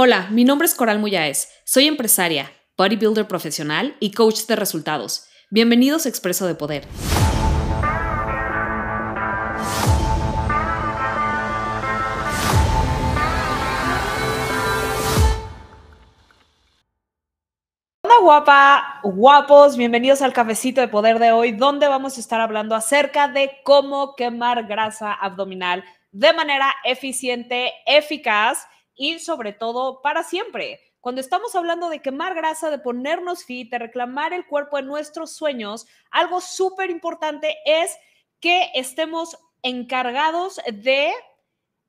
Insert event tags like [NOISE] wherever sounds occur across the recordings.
Hola, mi nombre es Coral Muyáez. Soy empresaria, bodybuilder profesional y coach de resultados. Bienvenidos a Expreso de Poder. Hola guapa, guapos, bienvenidos al cafecito de poder de hoy, donde vamos a estar hablando acerca de cómo quemar grasa abdominal de manera eficiente, eficaz y sobre todo para siempre. Cuando estamos hablando de quemar grasa, de ponernos fit, de reclamar el cuerpo de nuestros sueños, algo súper importante es que estemos encargados de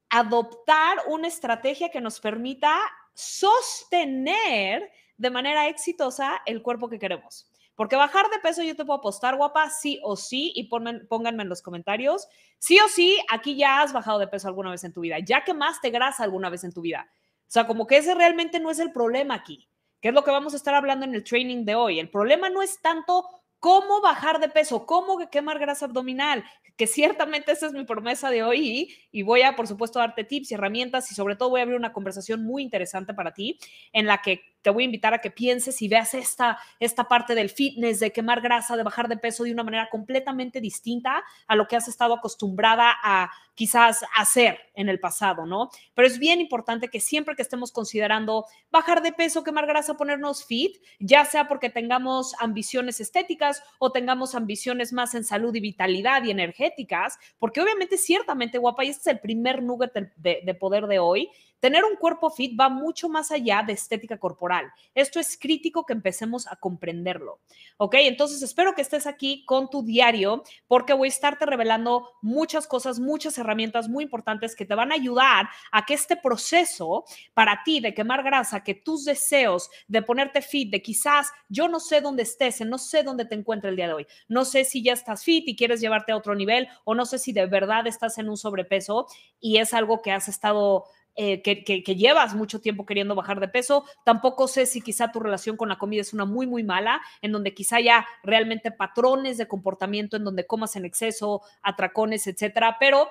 adoptar una estrategia que nos permita sostener de manera exitosa el cuerpo que queremos. Porque bajar de peso yo te puedo apostar, guapa, sí o sí, y pónganme en los comentarios, sí o sí, aquí ya has bajado de peso alguna vez en tu vida, ya quemaste grasa alguna vez en tu vida. O sea, como que ese realmente no es el problema aquí, que es lo que vamos a estar hablando en el training de hoy. El problema no es tanto cómo bajar de peso, cómo quemar grasa abdominal, que ciertamente esa es mi promesa de hoy y, voy a, por supuesto, darte tips y herramientas y sobre todo voy a abrir una conversación muy interesante para ti en la que te voy a invitar a que pienses y veas esta, esta parte del fitness, de quemar grasa, de bajar de peso de una manera completamente distinta a lo que has estado acostumbrada a quizás hacer en el pasado, ¿no? Pero es bien importante que siempre que estemos considerando bajar de peso, quemar grasa, ponernos fit, ya sea porque tengamos ambiciones estéticas o tengamos ambiciones más en salud y vitalidad y energéticas, porque obviamente, ciertamente, guapa, y este es el primer nugget de, de poder de hoy, Tener un cuerpo fit va mucho más allá de estética corporal. Esto es crítico que empecemos a comprenderlo. ¿Ok? Entonces espero que estés aquí con tu diario porque voy a estarte revelando muchas cosas, muchas herramientas muy importantes que te van a ayudar a que este proceso para ti de quemar grasa, que tus deseos de ponerte fit, de quizás yo no sé dónde estés, no sé dónde te encuentras el día de hoy, no sé si ya estás fit y quieres llevarte a otro nivel o no sé si de verdad estás en un sobrepeso y es algo que has estado eh, que, llevas mucho tiempo queriendo bajar de peso. Tampoco sé si quizá tu relación con la comida es una muy, muy mala, en donde quizá haya realmente patrones de comportamiento en donde comas en exceso, atracones, etcétera. Pero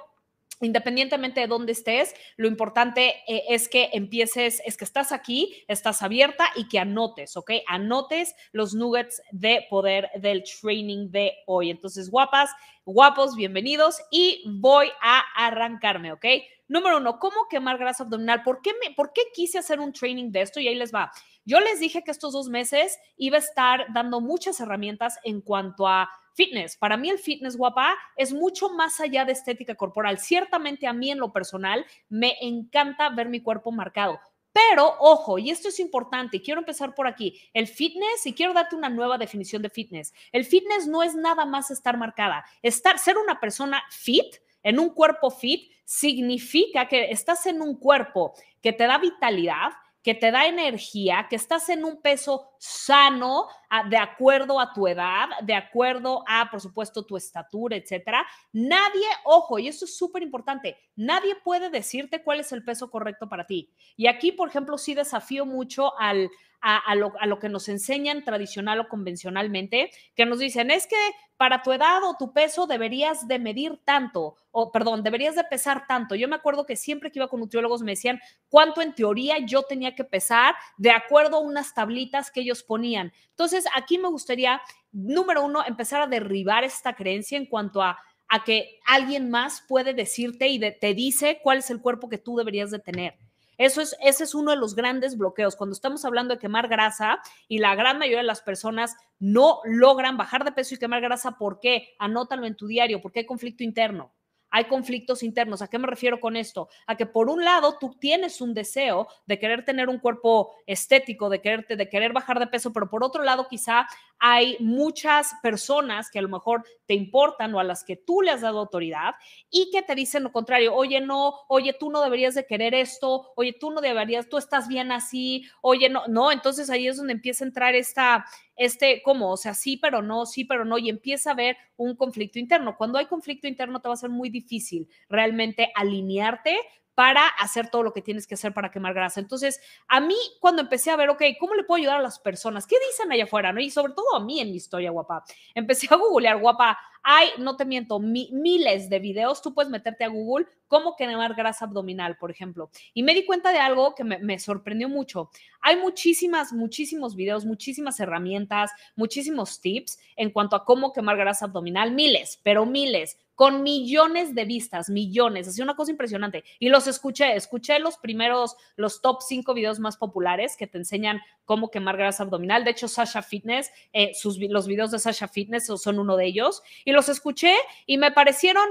independientemente de dónde estés, lo importante eh, es que empieces, es que estás aquí, estás abierta y que anotes, ¿ok? Anotes los nuggets de poder del training de hoy. Entonces, guapas, guapos, bienvenidos y voy a arrancarme, ¿ok? Número uno, ¿cómo quemar grasa abdominal? ¿Por qué, me, ¿Por qué quise hacer un training de esto? Y ahí les va. Yo les dije que estos dos meses iba a estar dando muchas herramientas en cuanto a fitness. Para mí el fitness guapa es mucho más allá de estética corporal. Ciertamente a mí en lo personal me encanta ver mi cuerpo marcado. Pero, ojo, y esto es importante, quiero empezar por aquí, el fitness, y quiero darte una nueva definición de fitness. El fitness no es nada más estar marcada. Estar, ser una persona fit, en un cuerpo fit, significa que estás en un cuerpo que te da vitalidad, que te da energía, que estás en un peso sano, de acuerdo a tu edad, de acuerdo a, por supuesto, tu estatura, etcétera. Nadie, ojo, y eso es súper importante, nadie puede decirte cuál es el peso correcto para ti. Y aquí, por ejemplo, sí desafío mucho al, a, lo, a, lo, que nos enseñan tradicional o convencionalmente, que nos dicen, es que para tu edad o tu peso deberías de medir tanto, o perdón, deberías de pesar tanto. Yo me acuerdo que siempre que iba con nutriólogos me decían cuánto en teoría yo tenía que pesar de acuerdo a unas tablitas que ellos ponían. Entonces, aquí me gustaría, número uno, empezar a derribar esta creencia en cuanto a a que alguien más puede decirte y te dice cuál es el cuerpo que tú deberías de tener. Eso es, ese es uno de los grandes bloqueos. Cuando estamos hablando de quemar grasa y la gran mayoría de las personas no logran bajar de peso y quemar grasa, ¿por qué? Anótalo en tu diario, porque hay conflicto interno hay conflictos internos. ¿A qué me refiero con esto? A que por un lado tú tienes un deseo de querer tener un cuerpo estético, de quererte, de querer bajar de peso, pero por otro lado quizá hay muchas personas que a lo mejor te importan o a las que tú le has dado autoridad y que te dicen lo contrario, oye, no, oye, tú no deberías de querer esto, oye, tú no deberías, tú estás bien así, oye, no, no, entonces ahí es donde empieza a entrar esta, este, ¿cómo? O sea, sí, pero no, sí, pero no, y empieza a haber un conflicto interno. Cuando hay conflicto interno te va a ser muy difícil realmente alinearte para hacer todo lo que tienes que hacer para quemar grasa. Entonces, a mí cuando empecé a ver, ok, ¿cómo le puedo ayudar a las personas? ¿Qué dicen allá afuera? ¿no? Y sobre todo a mí en mi historia, guapa. Empecé a googlear, guapa. Hay, no te miento, miles de videos. Tú puedes meterte a Google cómo quemar grasa abdominal, por ejemplo. Y me di cuenta de algo que me, me sorprendió mucho. Hay muchísimas, muchísimos videos, muchísimas herramientas, muchísimos tips en cuanto a cómo quemar grasa abdominal, miles, pero miles con millones de vistas, millones, así una cosa impresionante. Y los escuché, escuché los primeros, los top cinco videos más populares que te enseñan cómo quemar grasa abdominal. De hecho, Sasha Fitness, eh, sus, los videos de Sasha Fitness son uno de ellos. Y los escuché y me parecieron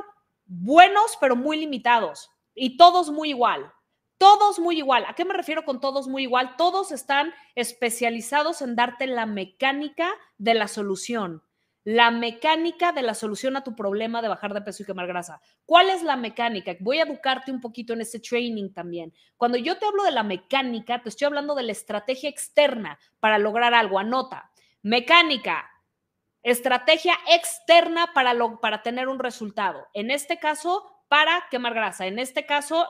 buenos, pero muy limitados. Y todos muy igual. Todos muy igual. ¿A qué me refiero con todos muy igual? Todos están especializados en darte la mecánica de la solución la mecánica de la solución a tu problema de bajar de peso y quemar grasa. ¿Cuál es la mecánica? Voy a educarte un poquito en ese training también. Cuando yo te hablo de la mecánica, te estoy hablando de la estrategia externa para lograr algo. Anota. Mecánica, estrategia externa para, para tener un resultado. En este caso, para quemar grasa. En este caso,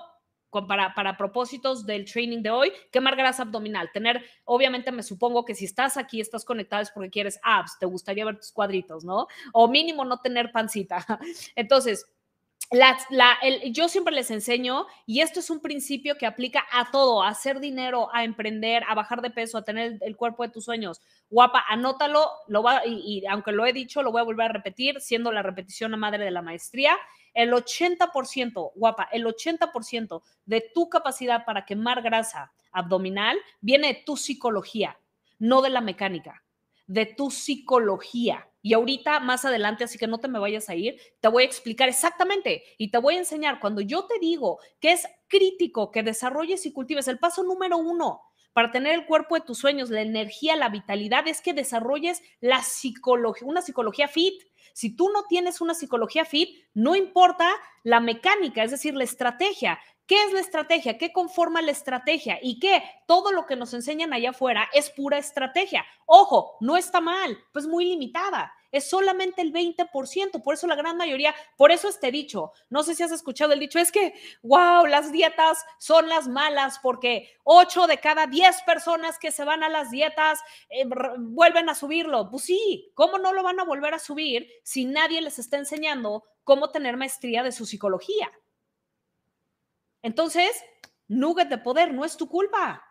para, para propósitos del training de hoy, quemar grasa abdominal. Tener, obviamente me supongo que si estás aquí, estás conectado es porque quieres abs, te gustaría ver tus cuadritos, ¿no? O mínimo no tener pancita. [LAUGHS] Entonces, la, yo siempre les enseño, y esto es un principio que aplica a todo, a hacer dinero, a emprender, a bajar de peso, a tener el cuerpo de tus sueños. Guapa, anótalo, lo va, y, aunque lo he dicho, lo voy a volver a repetir, siendo la repetición a madre de la maestría el 80%, guapa, el 80% de tu capacidad para quemar grasa abdominal viene de tu psicología, no de la mecánica, de tu psicología. Y ahorita, más adelante, así que no te me vayas a ir, te voy a explicar exactamente y te voy a enseñar cuando yo te digo que es crítico que desarrolles y cultives el paso número uno para tener el cuerpo de tus sueños, la energía, la vitalidad, es que desarrolles la psicología, una psicología fit. Si tú no tienes una psicología fit, no importa la mecánica, es decir, la estrategia. ¿Qué es la estrategia? ¿Qué conforma la estrategia? ¿Y qué? Todo lo que nos enseñan allá afuera es pura estrategia. Ojo, no está mal, pues muy limitada es solamente el 20%, por eso la gran mayoría, por eso este dicho, no sé si has escuchado el dicho, es que, wow, las dietas son las malas porque 8 de cada 10 personas que se van a las dietas eh, vuelven a subirlo. Pues sí, ¿cómo no lo van a volver a subir si nadie les está enseñando cómo tener maestría de su psicología? Entonces, nugget de poder, no es tu culpa.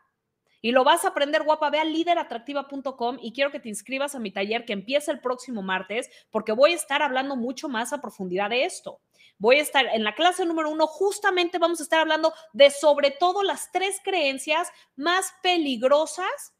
Y lo vas a aprender, guapa. Ve a lideratractiva.com y quiero que te inscribas a mi taller que empieza el próximo martes, porque voy a estar hablando mucho más a profundidad de esto. Voy a estar en la clase número uno, justamente vamos a estar hablando de sobre todo las tres creencias más peligrosas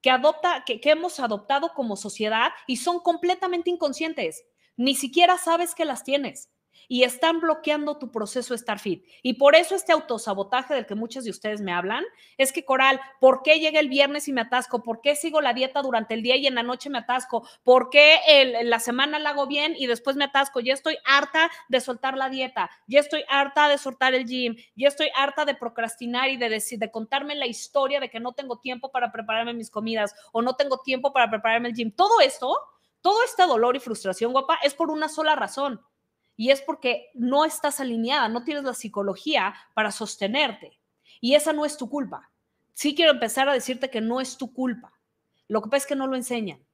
que, adopta, que, que hemos adoptado como sociedad y son completamente inconscientes. Ni siquiera sabes que las tienes y están bloqueando tu proceso estar fit. Y por eso este autosabotaje del que muchos de ustedes me hablan es que, Coral, ¿por qué llega el viernes y me atasco? ¿Por qué sigo la dieta durante el día y en la noche me atasco? ¿Por qué el, la semana la hago bien y después me atasco? Ya estoy harta de soltar la dieta, ya estoy harta de soltar el gym, ya estoy harta de procrastinar y de, decir, de contarme la historia de que no tengo tiempo para prepararme mis comidas o no tengo tiempo para prepararme el gym. Todo esto, todo este dolor y frustración, guapa, es por una sola razón y es porque no estás alineada, no tienes la psicología para sostenerte. Y esa no es tu culpa. Sí quiero empezar a decirte que no es tu culpa. Lo que pasa es que no lo enseñan.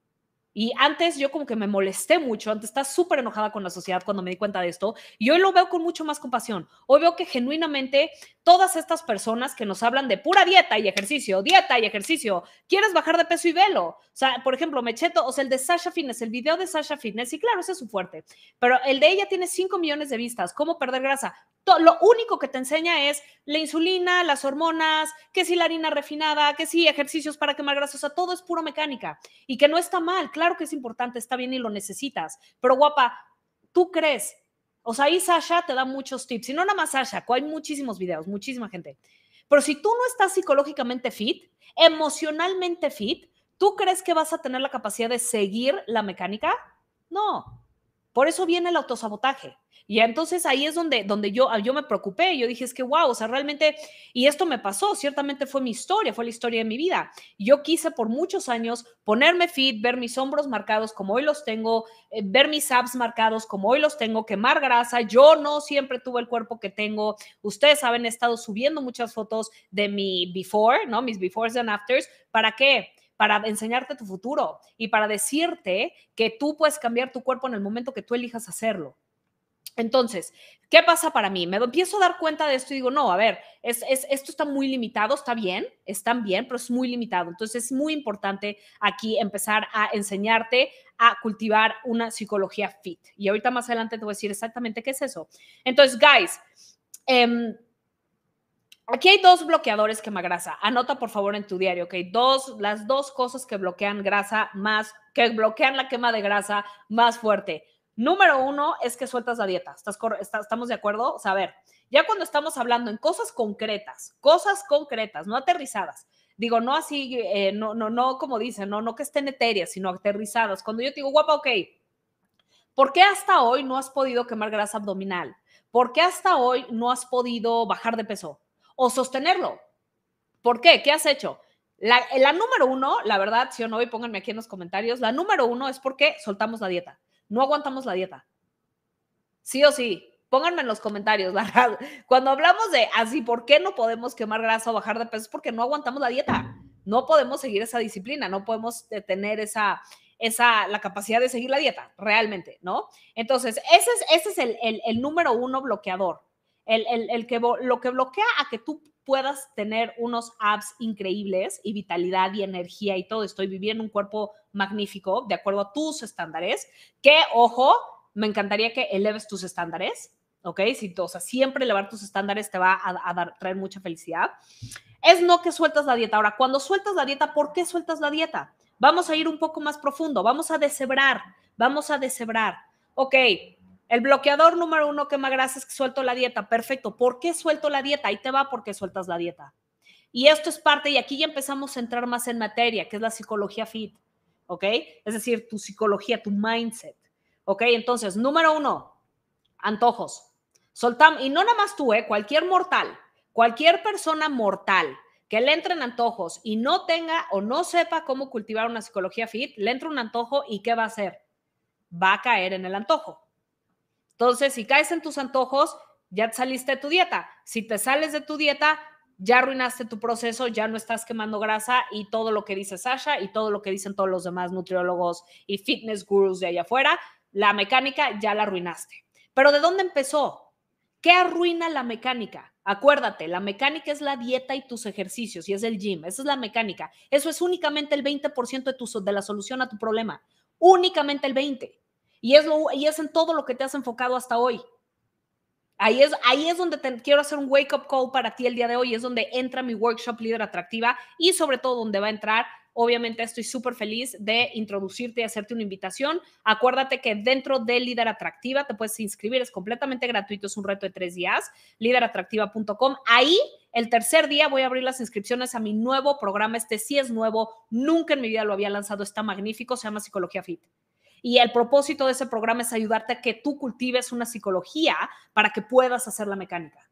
Y antes yo como que me molesté mucho, antes estaba súper enojada con la sociedad cuando me di cuenta de esto, y hoy lo veo con mucho más compasión. Hoy veo que genuinamente todas estas personas que nos hablan de pura dieta y ejercicio, dieta y ejercicio, quieres bajar de peso y velo. O sea, por ejemplo, Mecheto, o sea, el de Sasha Fitness, el video de Sasha Fitness, y claro, ese es su fuerte, pero el de ella tiene 5 millones de vistas, cómo perder grasa lo único que te enseña es la insulina, las hormonas, que si la harina refinada, que si ejercicios para quemar grasa, o sea, todo es puro mecánica. Y que no está mal, claro que es importante, está bien y lo necesitas, pero guapa, tú crees, o sea, ahí Sasha te da muchos tips, y no nada más Sasha, hay muchísimos videos, muchísima gente, pero si tú no estás psicológicamente fit, emocionalmente fit, ¿tú crees que vas a tener la capacidad de seguir la mecánica? No, por eso viene el autosabotaje. Y entonces ahí es donde, donde yo, yo me preocupé. Yo dije, es que wow, o sea, realmente, y esto me pasó, ciertamente fue mi historia, fue la historia de mi vida. Yo quise por muchos años ponerme fit, ver mis hombros marcados como hoy los tengo, eh, ver mis abs marcados como hoy los tengo, quemar grasa. Yo no siempre tuve el cuerpo que tengo. Ustedes saben, he estado subiendo muchas fotos de mi before, ¿no? Mis befores and afters. ¿Para qué? para enseñarte tu futuro y para decirte que tú puedes cambiar tu cuerpo en el momento que tú elijas hacerlo. Entonces, ¿qué pasa para mí? Me empiezo a dar cuenta de esto y digo, no, a ver, es, esto está muy limitado, está bien, están bien, pero es muy limitado. Entonces, es muy importante aquí empezar a enseñarte a cultivar una psicología fit. Y ahorita más adelante te voy a decir exactamente qué es eso. Entonces, guys, em, Aquí hay dos bloqueadores quema grasa. Anota por favor en tu diario, ¿ok? Dos, las dos cosas que bloquean grasa más, que bloquean la quema de grasa más fuerte. Número uno es que sueltas la dieta. ¿Estás, ¿Estamos de acuerdo? O ya cuando estamos hablando en cosas concretas, cosas concretas, no aterrizadas. Digo, no así, eh, no, no, no como dicen, no, no que estén etéreas, sino aterrizadas. Cuando yo te digo, guapa, ok, ¿por qué hasta hoy no has podido quemar grasa abdominal? ¿Por qué hasta hoy no has podido bajar de peso o sostenerlo? ¿Por qué? ¿Qué has hecho? La, la número uno, la verdad, si o no, y pónganme aquí en los comentarios, la número uno es porque soltamos la dieta no aguantamos la dieta. Sí o sí, pónganme en los comentarios, [LAUGHS] la Cuando hablamos de así, ¿por qué no podemos quemar grasa o bajar de peso? Es porque no aguantamos la dieta. No podemos seguir esa disciplina, no podemos tener esa, esa, la capacidad de seguir la dieta, realmente, ¿no? Entonces, ese es, ese es el, el, número uno bloqueador, el, el, que, lo que bloquea a que tú puedas tener unos abs increíbles y vitalidad y energía y todo. Estoy viviendo un cuerpo magnífico de acuerdo a tus estándares, que, ojo, me encantaría que eleves tus estándares, ¿ok? Si, o sea, siempre elevar tus estándares te va a, dar, traer mucha felicidad. Es no que sueltas la dieta. Ahora, cuando sueltas la dieta, ¿por qué sueltas la dieta? Vamos a ir un poco más profundo, vamos a deshebrar, vamos a deshebrar. Ok, el bloqueador número uno que me grasa es que suelto la dieta. Perfecto. ¿Por qué suelto la dieta? Ahí te va porque sueltas la dieta. Y esto es parte, y aquí ya empezamos a entrar más en materia, que es la psicología fit. ¿Ok? Es decir, tu psicología, tu mindset. ¿Ok? Entonces, número uno, antojos. Soltamos, y no nada más tú, ¿eh? Cualquier mortal, cualquier persona mortal que le entre en antojos y no tenga o no sepa cómo cultivar una psicología fit, le entra un antojo y ¿qué va a hacer? Va a caer en el antojo. Entonces, si caes en tus antojos, ya saliste de tu dieta. Si te sales de tu dieta, ya arruinaste tu proceso, ya no estás quemando grasa y todo lo que dice Sasha y todo lo que dicen todos los demás nutriólogos y fitness gurus de allá afuera, la mecánica ya la arruinaste. Pero ¿de dónde empezó? ¿Qué arruina la mecánica? Acuérdate, la mecánica es la dieta y tus ejercicios y es el gym. Esa es la mecánica. Eso es únicamente el 20% de, de la solución a tu problema. Únicamente el 20%. Y es, lo, y es en todo lo que te has enfocado hasta hoy. Ahí es, ahí es donde quiero hacer un wake up call para ti el día de hoy. Es donde entra mi workshop líder atractiva y sobre todo donde va a entrar. Obviamente estoy súper feliz de introducirte y hacerte una invitación. Acuérdate que dentro de Líder Atractiva te puedes inscribir, es completamente gratuito, es un reto de tres días, lideratractiva.com. Ahí el tercer día voy a abrir las inscripciones a mi nuevo programa. Este sí es nuevo, nunca en mi vida lo había lanzado, está magnífico, se llama Psicología Fit. Y el propósito de ese programa es ayudarte a que tú cultives una psicología para que puedas hacer la mecánica.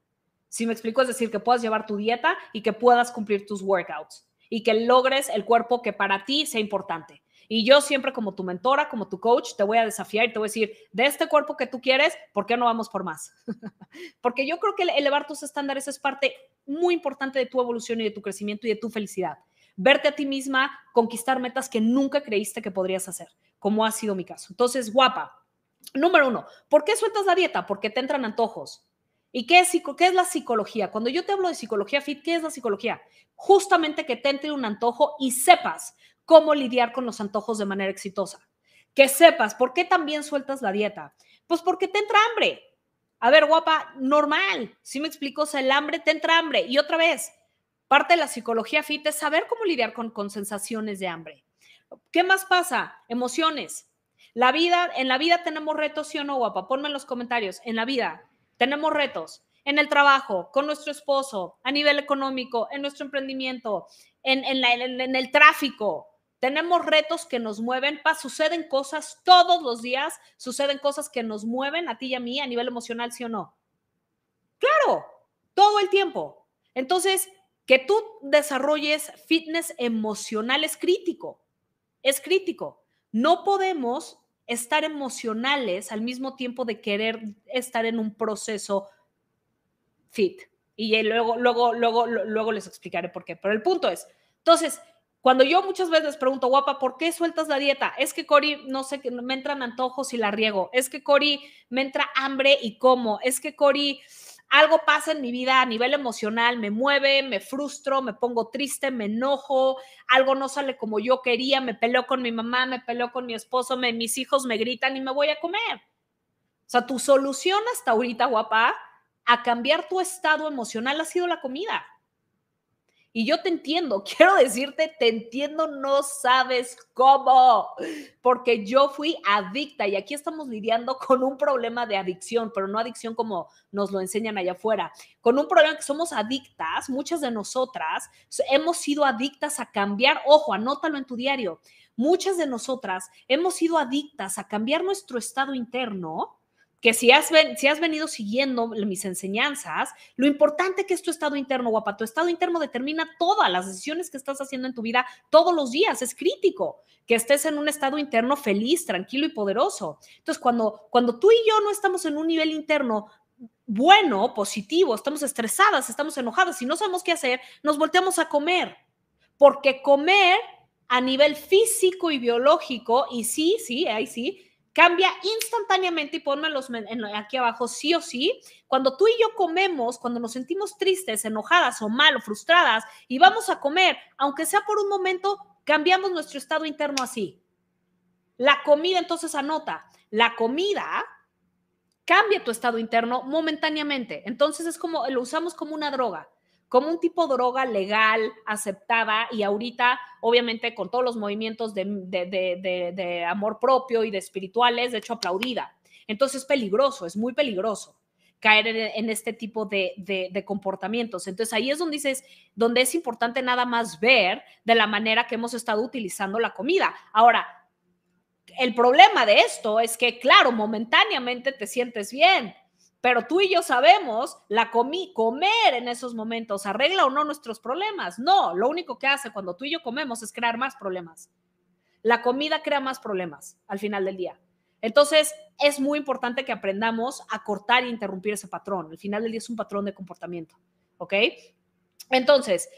Si me explico, es decir, que puedas llevar tu dieta y que puedas cumplir tus workouts y que logres el cuerpo que para ti sea importante. Y yo siempre como tu mentora, como tu coach, te voy a desafiar y te voy a decir, de este cuerpo que tú quieres, ¿por qué no vamos por más? [LAUGHS] Porque yo creo que elevar tus estándares es parte muy importante de tu evolución y de tu crecimiento y de tu felicidad. Verte a ti misma, conquistar metas que nunca creíste que podrías hacer como ha sido mi caso. Entonces, guapa, número uno, ¿por qué sueltas la dieta? Porque te entran antojos. ¿Y qué es, qué es la psicología? Cuando yo te hablo de psicología fit, ¿qué es la psicología? Justamente que te entre un antojo y sepas cómo lidiar con los antojos de manera exitosa. Que sepas por qué también sueltas la dieta. Pues porque te entra hambre. A ver, guapa, normal. Si me explico, o el hambre te entra hambre. Y otra vez, parte de la psicología fit es saber cómo lidiar con, con sensaciones de hambre. ¿Qué más pasa? Emociones. La vida, en la vida tenemos retos, ¿sí o no, guapa? Ponme en los comentarios. En la vida tenemos retos. En el trabajo, con nuestro esposo, a nivel económico, en nuestro emprendimiento, en, en, el tráfico. Tenemos retos que nos mueven, pa, suceden cosas todos los días, suceden cosas que nos mueven a ti y a mí a nivel emocional, ¿sí o no? Claro, todo el tiempo. Entonces, que tú desarrolles fitness emocional es crítico es crítico. No podemos estar emocionales al mismo tiempo de querer estar en un proceso fit. Y luego, luego, luego, luego les explicaré por qué. Pero el punto es, entonces, Cuando yo muchas veces pregunto, guapa, ¿por qué sueltas la dieta? Es que, Cori, no sé, me entran antojos y la riego. Es que, Cori, me entra hambre y como. Es que, Cori, algo pasa en mi vida a nivel emocional, me mueve, me frustro, me pongo triste, me enojo, algo no sale como yo quería, me peleo con mi mamá, me peleo con mi esposo, me, mis hijos me gritan y me voy a comer. O sea, tu solución hasta ahorita, guapa, a cambiar tu estado emocional ha sido la comida. Y yo te entiendo, [LAUGHS] quiero decirte, te entiendo, no sabes cómo, porque yo fui adicta y aquí estamos lidiando con un problema de adicción, pero no adicción como nos lo enseñan allá afuera, con un problema que somos adictas, muchas de nosotras hemos sido adictas a cambiar, ojo, anótalo en tu diario, muchas de nosotras hemos sido adictas a cambiar nuestro estado interno que si has, venido siguiendo mis enseñanzas, lo importante que es tu estado interno, guapa, tu estado interno determina todas las decisiones que estás haciendo en tu vida todos los días, es crítico que estés en un estado interno feliz, tranquilo y poderoso. Entonces, cuando, cuando tú y yo no estamos en un nivel interno bueno, positivo, estamos estresadas, estamos enojadas y no sabemos qué hacer, nos volteamos a comer, porque comer a nivel físico y biológico, y sí, sí, ahí sí, cambia instantáneamente y ponme aquí abajo sí o sí. Cuando tú y yo comemos, cuando nos sentimos tristes, enojadas o mal o frustradas y vamos a comer, aunque sea por un momento, cambiamos nuestro estado interno así. La comida, entonces anota, la comida cambia tu estado interno momentáneamente. Entonces es como, lo usamos como una droga como un tipo de droga legal, aceptada y ahorita, obviamente, con todos los movimientos de, amor propio y de espirituales, de hecho, aplaudida. Entonces es peligroso, es muy peligroso caer en, este tipo de, de, comportamientos. Entonces ahí es donde dices, donde es importante nada más ver de la manera que hemos estado utilizando la comida. Ahora, el problema de esto es que, claro, momentáneamente te sientes bien, pero tú y yo sabemos, la comí, comer en esos momentos arregla o no nuestros problemas. No, lo único que hace cuando tú y yo comemos es crear más problemas. La comida crea más problemas al final del día. Entonces, es muy importante que aprendamos a cortar e interrumpir ese patrón. Al final del día es un patrón de comportamiento. ¿Ok? Entonces,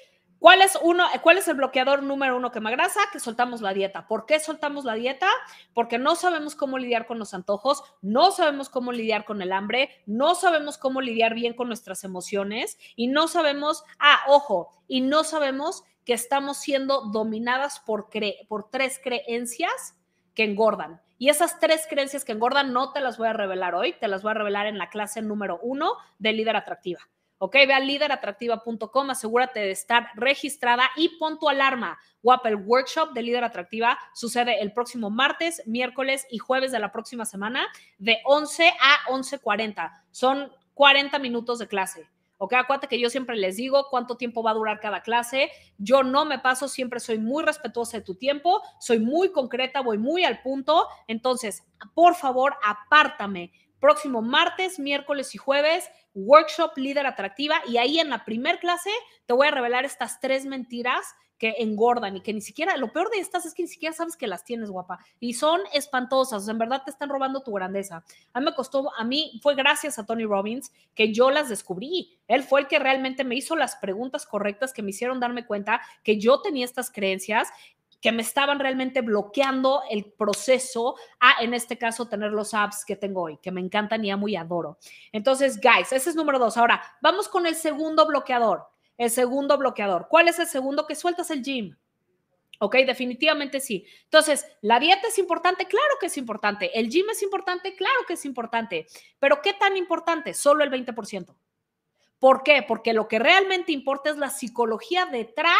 ¿Cuál es, uno, ¿Cuál es el bloqueador número uno que me agrasa? Que soltamos la dieta. ¿Por qué soltamos la dieta? Porque no sabemos cómo lidiar con los antojos, no sabemos cómo lidiar con el hambre, no sabemos cómo lidiar bien con nuestras emociones y no sabemos, ah, ojo, y no sabemos que estamos siendo dominadas por, por tres creencias que engordan. Y esas tres creencias que engordan no te las voy a revelar hoy, te las voy a revelar en la clase número uno de líder atractiva. ¿Ok? Ve a lideratractiva.com, asegúrate de estar registrada y pon tu alarma. Guapa, el workshop de Líder Atractiva sucede el próximo martes, miércoles y jueves de la próxima semana de 11 a 11.40. Son 40 minutos de clase. ¿ok? Acuérdate que yo siempre les digo cuánto tiempo va a durar cada clase. Yo no me paso, siempre soy muy respetuosa de tu tiempo, soy muy concreta, voy muy al punto. Entonces, por favor, apártame. Próximo martes, miércoles y jueves workshop líder atractiva y ahí en la primer clase te voy a revelar estas tres mentiras que engordan y que ni siquiera, lo peor de estas es que ni siquiera sabes que las tienes, guapa, y son espantosas, en verdad te están robando tu grandeza. A mí me costó, a mí fue gracias a Tony Robbins que yo las descubrí. Él fue el que realmente me hizo las preguntas correctas que me hicieron darme cuenta que yo tenía estas creencias que me estaban realmente bloqueando el proceso a, en este caso, tener los apps que tengo hoy, que me encantan y amo y adoro. Entonces, guys, ese es número dos. Ahora, vamos con el segundo bloqueador. El segundo bloqueador. ¿Cuál es el segundo? Que sueltas el gym. ¿Ok? Definitivamente sí. Entonces, ¿la dieta es importante? Claro que es importante. ¿El gym es importante? Claro que es importante. Pero ¿qué tan importante? Solo el 20%. ¿Por qué? Porque lo que realmente importa es la psicología detrás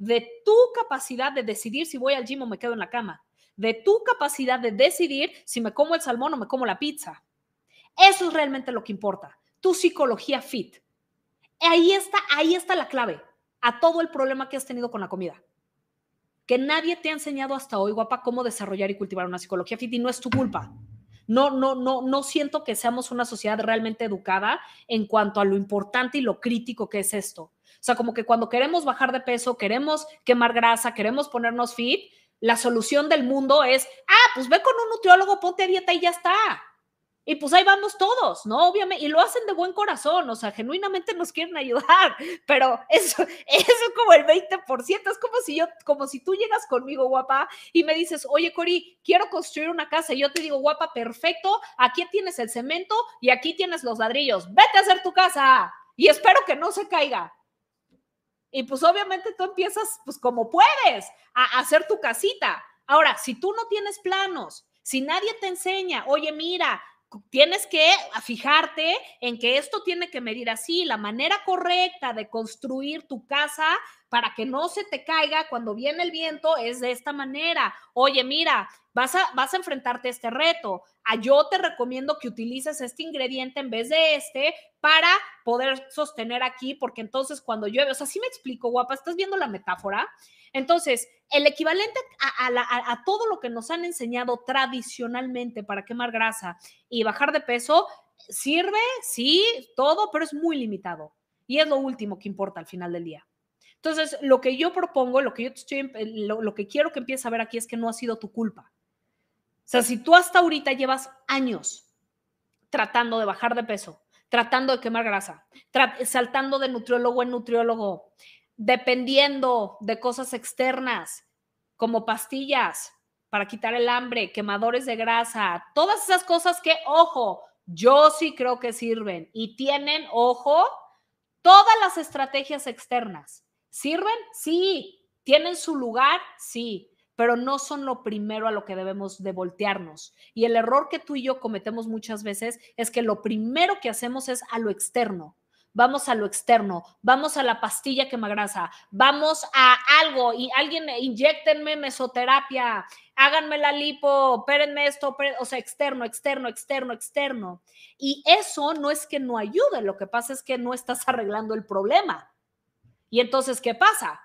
de tu capacidad de decidir si voy al gym o me quedo en la cama, de tu capacidad de decidir si me como el salmón o me como la pizza. Eso es realmente lo que importa, tu psicología fit. Ahí está, ahí está la clave a todo el problema que has tenido con la comida. Que nadie te ha enseñado hasta hoy, guapa, cómo desarrollar y cultivar una psicología fit y no es tu culpa. No, no, no, no siento que seamos una sociedad realmente educada en cuanto a lo importante y lo crítico que es esto. O sea, como que cuando queremos bajar de peso, queremos quemar grasa, queremos ponernos fit, la solución del mundo es, ah, pues ve con un nutriólogo, ponte a dieta y ya está. Y pues ahí vamos todos, ¿no? Obviamente, y lo hacen de buen corazón, o sea, genuinamente nos quieren ayudar, [LAUGHS] pero eso, eso es como el 20%, es como si yo, como si tú llegas conmigo, guapa, y me dices, oye, Cori, quiero construir una casa, y yo te digo, guapa, perfecto, aquí tienes el cemento y aquí tienes los ladrillos, vete a hacer tu casa, y espero que no se caiga. Y pues obviamente tú empiezas, pues como puedes, a hacer tu casita. Ahora, si tú no tienes planos, si nadie te enseña, oye, mira, tienes que fijarte en que esto tiene que medir así, la manera correcta de construir tu casa para que no se te caiga cuando viene el viento es de esta manera. Oye, mira, vas a, vas a enfrentarte a este reto. A ah, yo te recomiendo que utilices este ingrediente en vez de este para poder sostener aquí, porque entonces cuando llueve, o sea, sí me explico, guapa, ¿estás viendo la metáfora? Entonces, el equivalente a, todo lo que nos han enseñado tradicionalmente para quemar grasa y bajar de peso, sirve, sí, todo, pero es muy limitado. Y es lo último que importa al final del día. Entonces, lo que yo propongo, lo que yo estoy, lo, lo que quiero que empieces a ver aquí es que no ha sido tu culpa. Sea, si tú hasta ahorita llevas años tratando de bajar de peso, tratando de quemar grasa, saltando de nutriólogo en nutriólogo, dependiendo de cosas externas como pastillas para quitar el hambre, quemadores de grasa, todas esas cosas que, ojo, yo sí creo que sirven y tienen, ojo, todas las estrategias externas. ¿Sirven? Sí. ¿Tienen su lugar? Sí pero no son lo primero a lo que debemos de voltearnos. Y el error que tú y yo cometemos muchas veces es que lo primero que hacemos es a lo externo vamos a lo externo, vamos a la pastilla que me grasa, vamos a algo y alguien inyectenme mesoterapia, háganme la lipo, opérenme esto, o sea, externo, externo, externo, externo. Y eso no es que no ayude, lo que pasa es que no estás arreglando el problema. Y entonces, ¿qué pasa?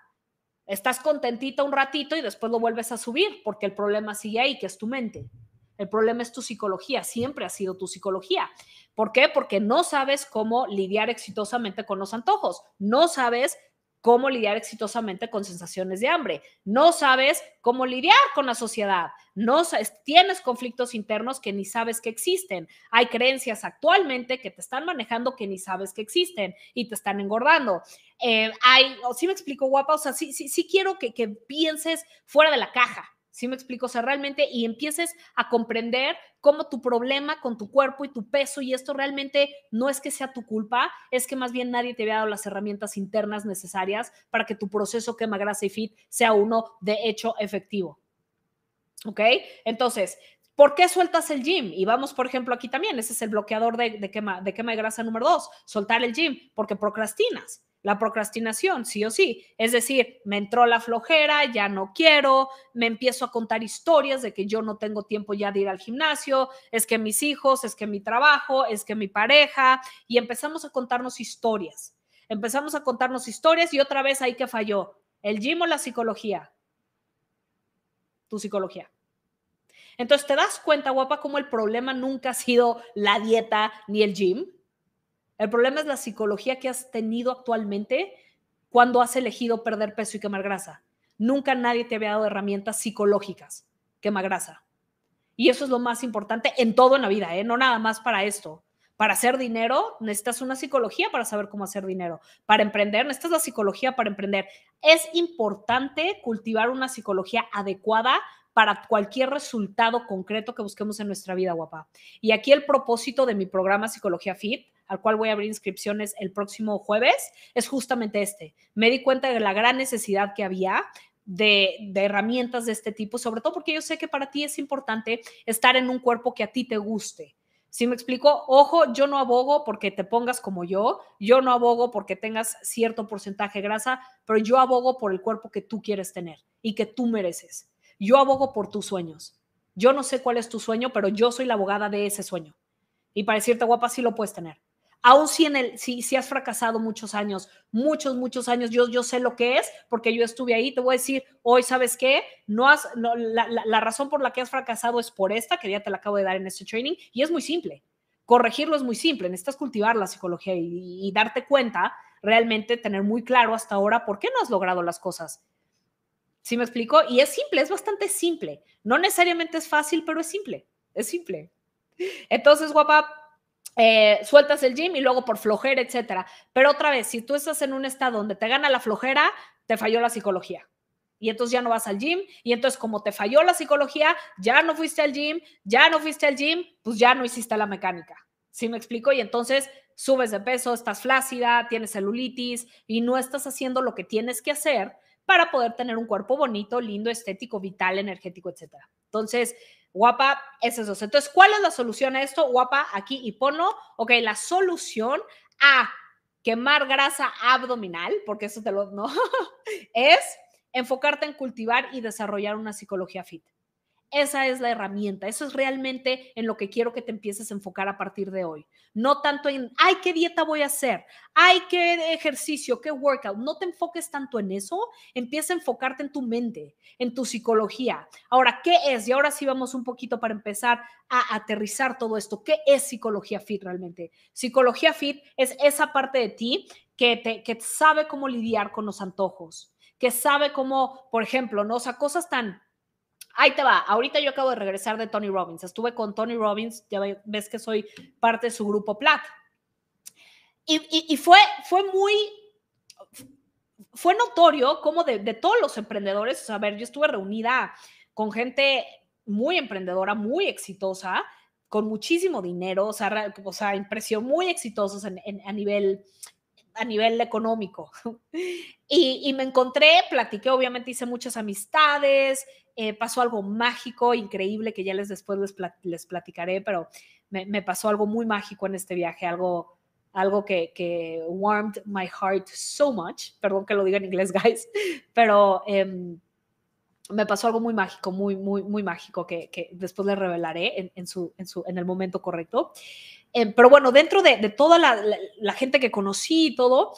Estás contentita un ratito y después lo vuelves a subir porque el problema sigue ahí, que es tu mente. El problema es tu psicología, siempre ha sido tu psicología. ¿Por qué? Porque no sabes cómo lidiar exitosamente con los antojos, no sabes cómo lidiar exitosamente con sensaciones de hambre, no sabes cómo lidiar con la sociedad, no tienes conflictos internos que ni sabes que existen, hay creencias actualmente que te están manejando que ni sabes que existen y te están engordando. Eh, hay, sí me explico guapa, o sea, sí, sí, sí quiero que, que pienses fuera de la caja, ¿Sí me explico? O sea, realmente y empieces a comprender cómo tu problema con tu cuerpo y tu peso y esto realmente no es que sea tu culpa, es que más bien nadie te había dado las herramientas internas necesarias para que tu proceso quema grasa y fit sea uno de hecho efectivo. ¿Ok? Entonces, ¿Por qué sueltas el gym? Y vamos, por ejemplo, aquí también, ese es el bloqueador de, de, quema, de quema de grasa número dos, soltar el gym, porque procrastinas la procrastinación, sí o sí. Es decir, me entró la flojera, ya no quiero, me empiezo a contar historias de que yo no tengo tiempo ya de ir al gimnasio, es que mis hijos, es que mi trabajo, es que mi pareja, y empezamos a contarnos historias. Empezamos a contarnos historias y otra vez ahí que falló, el gym o la psicología. Tu psicología. Entonces te das cuenta, guapa, como el problema nunca ha sido la dieta ni el gym, el problema es la psicología que has tenido actualmente cuando has elegido perder peso y quemar grasa. Nunca nadie te había dado herramientas psicológicas, quemar grasa. Y eso es lo más importante en todo en la vida, ¿eh? no nada más para esto. Para hacer dinero necesitas una psicología para saber cómo hacer dinero. Para emprender necesitas la psicología para emprender. Es importante cultivar una psicología adecuada para cualquier resultado concreto que busquemos en nuestra vida, guapa. Y aquí el propósito de mi programa Psicología Fit al cual voy a abrir inscripciones el próximo jueves, es justamente este. Me di cuenta de la gran necesidad que había de, herramientas de este tipo, sobre todo porque yo sé que para ti es importante estar en un cuerpo que a ti te guste. Si me explico, ojo, yo no abogo porque te pongas como yo, yo no abogo porque tengas cierto porcentaje de grasa, pero yo abogo por el cuerpo que tú quieres tener y que tú mereces. Yo abogo por tus sueños. Yo no sé cuál es tu sueño, pero yo soy la abogada de ese sueño. Y para decirte guapa, sí lo puedes tener aún si, en el, si, si has fracasado muchos años, muchos, muchos años, yo, yo sé lo que es porque yo estuve ahí, te voy a decir, hoy, ¿sabes qué? No has, la, la, razón por la que has fracasado es por esta, que ya te la acabo de dar en este training, y es muy simple. Corregirlo es muy simple, necesitas cultivar la psicología y, y darte cuenta, realmente tener muy claro hasta ahora por qué no has logrado las cosas. ¿Sí me explico? Y es simple, es bastante simple. No necesariamente es fácil, pero es simple, es simple. Entonces, guapa, eh, sueltas el gym y luego por flojera, etcétera. Pero otra vez, si tú estás en un estado donde te gana la flojera, te falló la psicología. Y entonces ya no vas al gym. Y entonces, como te falló la psicología, ya no fuiste al gym, ya no fuiste al gym, pues ya no hiciste la mecánica. ¿Sí me explico? Y entonces subes de peso, estás flácida, tienes celulitis y no estás haciendo lo que tienes que hacer para poder tener un cuerpo bonito, lindo, estético, vital, energético, etcétera. Entonces, guapa, es eso. Entonces, ¿cuál es la solución a esto? Guapa, aquí y ponlo. Ok, la solución a quemar grasa abdominal, porque eso te lo, no, [LAUGHS] es enfocarte en cultivar y desarrollar una psicología fit. Esa es la herramienta, eso es realmente en lo que quiero que te empieces a enfocar a partir de hoy. No tanto en, ay, qué dieta voy a hacer, ay, qué ejercicio, qué workout. No te enfoques tanto en eso, empieza a enfocarte en tu mente, en tu psicología. Ahora, ¿qué es? Y ahora sí vamos un poquito para empezar a aterrizar todo esto. ¿Qué es psicología fit realmente? Psicología fit es esa parte de ti que, te, que sabe cómo lidiar con los antojos, que sabe cómo, por ejemplo, ¿no? O sea, cosas tan Ahí te va. Ahorita yo acabo de regresar de Tony Robbins. Estuve con Tony Robbins, ya ves que soy parte de su grupo Plat. Y, fue, fue muy, fue notorio como de, todos los emprendedores, a ver, yo estuve reunida con gente muy emprendedora, muy exitosa, con muchísimo dinero, o sea, o sea impresión, muy exitosos a nivel a nivel económico. [LAUGHS] Y, me encontré, platiqué, obviamente hice muchas amistades, eh, pasó algo mágico, increíble, que ya les después les, platicaré, pero me, pasó algo muy mágico en este viaje, algo, algo que, que, warmed my heart so much, perdón que lo diga en inglés, [LAUGHS] guys, pero em, me pasó algo muy mágico, muy, muy, muy mágico, que, que después les revelaré en, su, en, su, en el momento correcto. Em, pero bueno, dentro de, de toda la, la, gente que conocí y todo,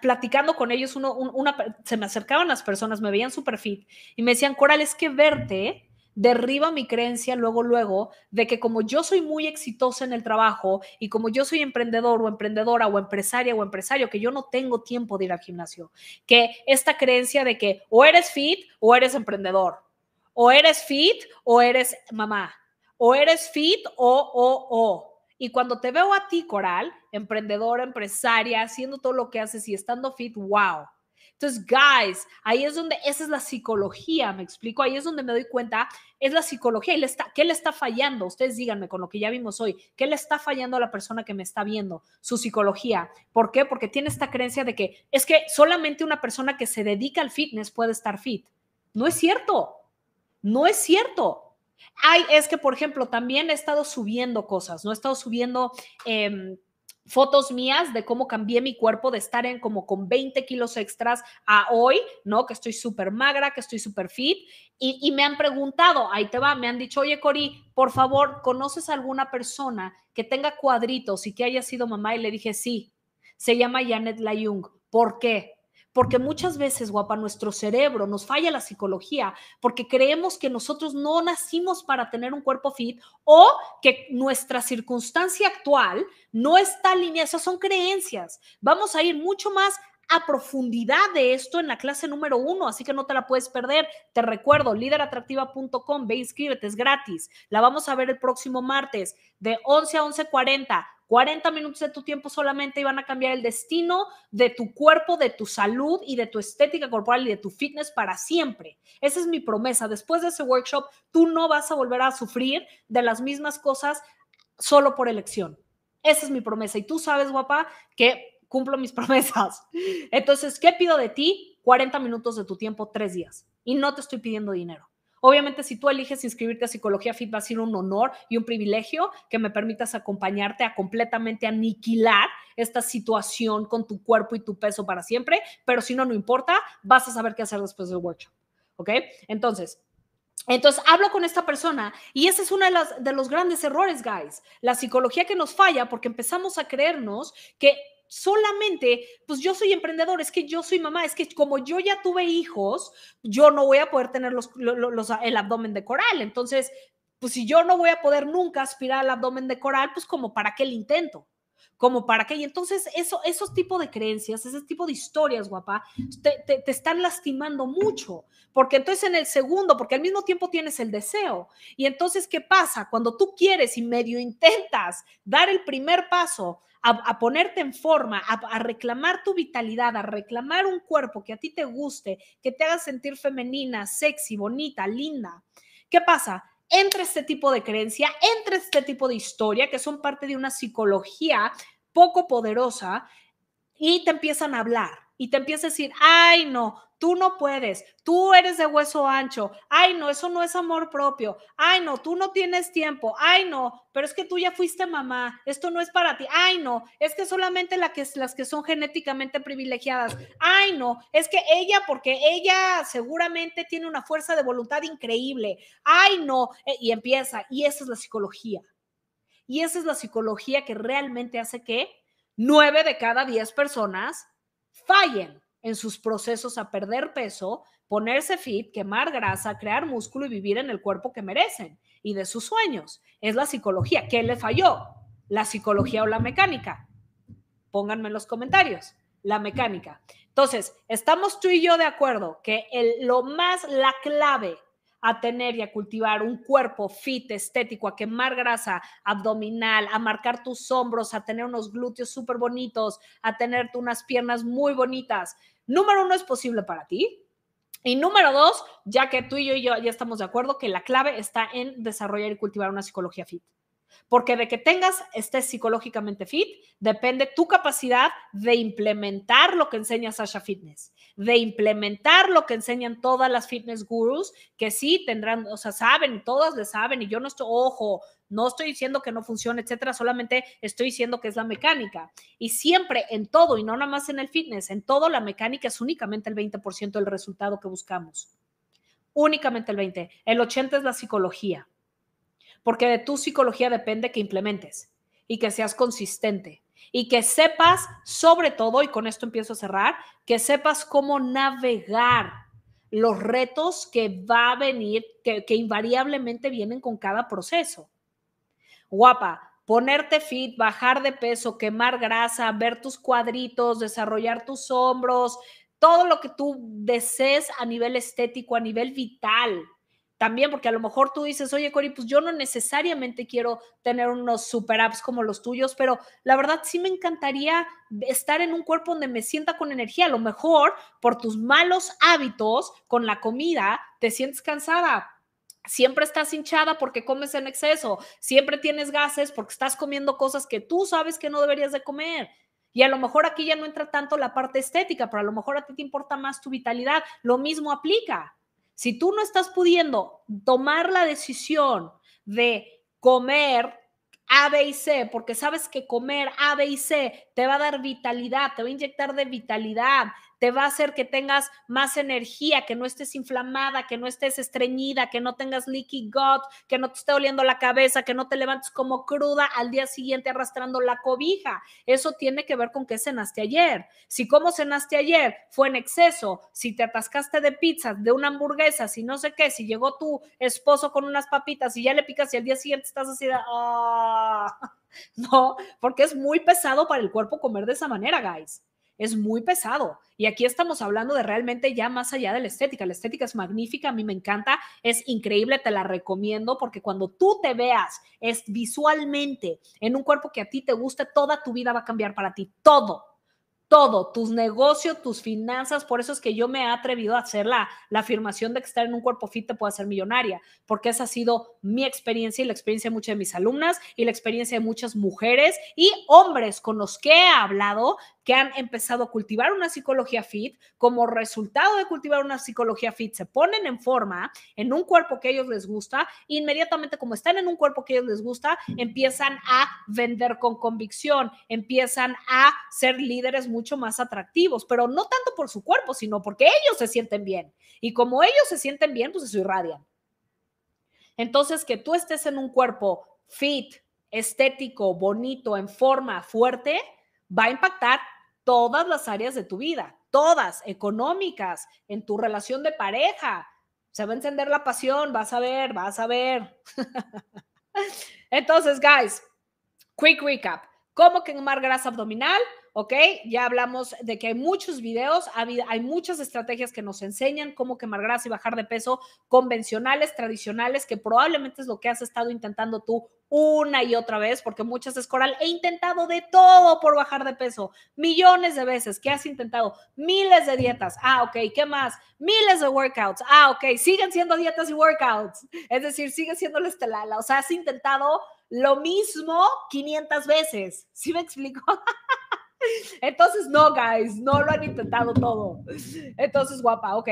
platicando con ellos, uno, una, se me acercaban las personas, me veían súper fit y me decían, Coral, es que verte derriba mi creencia luego, luego, de que como yo soy muy exitosa en el trabajo y como yo soy emprendedor o emprendedora o empresaria o empresario, que yo no tengo tiempo de ir al gimnasio, que esta creencia de que o eres fit o eres emprendedor, o eres fit o eres mamá, o eres fit o, o, o. Y cuando te veo a ti, Coral, emprendedora, empresaria, haciendo todo lo que haces y estando fit, wow. Entonces, guys, ahí es donde, esa es la psicología, me explico, ahí es donde me doy cuenta, es la psicología, y le está, ¿qué le está fallando? Ustedes díganme con lo que ya vimos hoy, ¿qué le está fallando a la persona que me está viendo? Su psicología. ¿Por qué? Porque tiene esta creencia de que es que solamente una persona que se dedica al fitness puede estar fit. No es cierto, no es cierto. Ay, es que, por ejemplo, también he estado subiendo cosas, ¿no? He estado subiendo em, fotos mías de cómo cambié mi cuerpo de estar en como con 20 kilos extras a hoy, ¿no? Que estoy súper magra, que estoy súper fit. Y, y, me han preguntado, ahí te va, me han dicho, oye, Cori, por favor, ¿conoces alguna persona que tenga cuadritos y que haya sido mamá? Y le dije, sí, se llama Janet Layung. ¿Por qué? Porque muchas veces, guapa, nuestro cerebro nos falla la psicología porque creemos que nosotros no nacimos para tener un cuerpo fit o que nuestra circunstancia actual no está alineada. Esas son creencias. Vamos a ir mucho más a profundidad de esto en la clase número uno, así que no te la puedes perder. Te recuerdo, lideratractiva.com, ve inscríbete, es gratis. La vamos a ver el próximo martes de 11 a 11.40. 40 minutos de tu tiempo solamente iban a cambiar el destino de tu cuerpo, de tu salud y de tu estética corporal y de tu fitness para siempre. Esa es mi promesa. Después de ese workshop, tú no vas a volver a sufrir de las mismas cosas solo por elección. Esa es mi promesa. Y tú sabes, guapa, que cumplo mis [LAUGHS] promesas. Entonces, ¿qué pido de ti? 40 minutos de tu tiempo, tres días. Y no te estoy pidiendo dinero. Obviamente, si tú eliges inscribirte a Psicología Fit, va a ser un honor y un privilegio que me permitas acompañarte a completamente aniquilar esta situación con tu cuerpo y tu peso para siempre. Pero si no, no importa, vas a saber qué hacer después del workshop. ¿Ok? Entonces, entonces hablo con esta persona y ese es uno de, de, los grandes errores, guys. La psicología que nos falla porque empezamos a creernos que solamente, pues yo soy emprendedor, es que yo soy mamá, es que como yo ya tuve hijos, yo no voy a poder tener los, el abdomen de coral. Entonces, pues si yo no voy a poder nunca aspirar al abdomen de coral, pues como para qué el intento. como para qué. Y entonces eso, esos tipos de creencias, ese tipo de historias, guapa, te, te, están lastimando mucho. Porque entonces en el segundo, porque al mismo tiempo tienes el deseo. Y entonces, ¿qué pasa? Cuando tú quieres y medio intentas dar el primer paso a, ponerte en forma, a, a, reclamar tu vitalidad, a reclamar un cuerpo que a ti te guste, que te haga sentir femenina, sexy, bonita, linda. ¿Qué pasa? Entre este tipo de creencia, entre este tipo de historia, que son parte de una psicología poco poderosa y te empiezan a hablar y te empiezan a decir, ay no, tú no puedes, tú eres de hueso ancho, ay no, eso no es amor propio, ay no, tú no tienes tiempo, ay no, pero es que tú ya fuiste mamá, esto no es para ti, ay no, es que solamente la que, las que son genéticamente privilegiadas, ay no, es que ella, porque ella seguramente tiene una fuerza de voluntad increíble, ay no, e, y empieza, y esa es la psicología. Y esa es la psicología que realmente hace que nueve de cada diez personas fallen en sus procesos a perder peso, ponerse fit, quemar grasa, crear músculo y vivir en el cuerpo que merecen y de sus sueños. Es la psicología. ¿Qué le falló? ¿La psicología o la mecánica? Pónganme en los comentarios. La mecánica. Entonces, estamos tú y yo de acuerdo que el, lo más, la clave a tener y a cultivar un cuerpo fit, estético, a quemar grasa abdominal, a marcar tus hombros, a tener unos glúteos súper bonitos, a tener unas piernas muy bonitas. Número uno, es posible para ti. Y número dos, ya que tú y yo, y yo ya estamos de acuerdo que la clave está en desarrollar y cultivar una psicología fit. Porque de que tengas, estés psicológicamente fit, depende tu capacidad de implementar lo que enseña Sasha Fitness, de implementar lo que enseñan todas las fitness gurus, que sí tendrán, o sea, saben, todas le saben, y yo no estoy, ojo, no estoy diciendo que no funcione, etcétera, solamente estoy diciendo que es la mecánica. Y siempre en todo, y no nada más en el fitness, en todo la mecánica es únicamente el 20% del resultado que buscamos. Únicamente el 20%. El 80% es la psicología porque de tu psicología depende que implementes y que seas consistente y que sepas, sobre todo, y con esto empiezo a cerrar, que sepas cómo navegar los retos que va a venir, que, que invariablemente vienen con cada proceso. Guapa, ponerte fit, bajar de peso, quemar grasa, ver tus cuadritos, desarrollar tus hombros, todo lo que tú desees a nivel estético, a nivel vital, también, porque a lo mejor tú dices, oye, Cori, pues yo no necesariamente quiero tener unos super apps como los tuyos, pero la verdad sí me encantaría estar en un cuerpo donde me sienta con energía. A lo mejor por tus malos hábitos con la comida te sientes cansada. Siempre estás hinchada porque comes en exceso. Siempre tienes gases porque estás comiendo cosas que tú sabes que no deberías de comer. Y a lo mejor aquí ya no entra tanto la parte estética, pero a lo mejor a ti te importa más tu vitalidad. Lo mismo aplica. Si tú no estás pudiendo tomar la decisión de comer A, B y C, porque sabes que comer A, B y C te va a dar vitalidad, te va a inyectar de vitalidad, te va a hacer que tengas más energía, que no estés inflamada, que no estés estreñida, que no tengas leaky gut, que no te esté oliendo la cabeza, que no te levantes como cruda al día siguiente arrastrando la cobija. Eso tiene que ver con qué cenaste ayer. Si como cenaste ayer fue en exceso, si te atascaste de pizza, de una hamburguesa, si no sé qué, si llegó tu esposo con unas papitas y ya le picas y al día siguiente estás así de, ah", [LAUGHS] no, porque es muy pesado para el cuerpo comer de esa manera, guys es muy pesado. Y aquí estamos hablando de realmente ya más allá de la estética. La estética es magnífica, a mí me encanta, es increíble, te la recomiendo porque cuando tú te veas es visualmente en un cuerpo que a ti te guste, toda tu vida va a cambiar para ti, todo todo, tus negocios, tus finanzas. Por eso es que yo me he atrevido a hacer la, la afirmación de que estar en un cuerpo fit te puede hacer millonaria, porque esa ha sido mi experiencia y la experiencia de muchas de mis alumnas y la experiencia de muchas mujeres y hombres con los que he hablado que han empezado a cultivar una psicología fit, como resultado de cultivar una psicología fit, se ponen en forma, en un cuerpo que a ellos les gusta, inmediatamente como están en un cuerpo que a ellos les gusta, empiezan a vender con convicción, empiezan a ser líderes mucho más atractivos, pero no tanto por su cuerpo, sino porque ellos se sienten bien. Y como ellos se sienten bien, pues eso irradian. Entonces, que tú estés en un cuerpo fit, estético, bonito, en forma, fuerte, va a impactar todas las áreas de tu vida, todas, económicas, en tu relación de pareja. Se va a encender la pasión, vas a ver, vas a ver. [LAUGHS] Entonces, guys, quick recap. cómo quemar grasa abdominal, ¿ok? Ya hablamos de que hay muchos videos, hay muchas estrategias que nos enseñan cómo quemar grasa y bajar de peso convencionales, tradicionales, que probablemente es lo que has estado intentando tú una y otra vez, porque muchas es coral. He intentado de todo por bajar de peso, millones de veces. ¿Qué has intentado? Miles de dietas. Ah, ok, ¿qué más? Miles de workouts. Ah, ok, siguen siendo dietas y workouts. Es decir, sigue siendo la estelala. O sea, has intentado lo mismo 500 veces. ¿Sí me explico? [LAUGHS] Entonces, no, guys, no lo han intentado todo. Entonces, guapa, ok.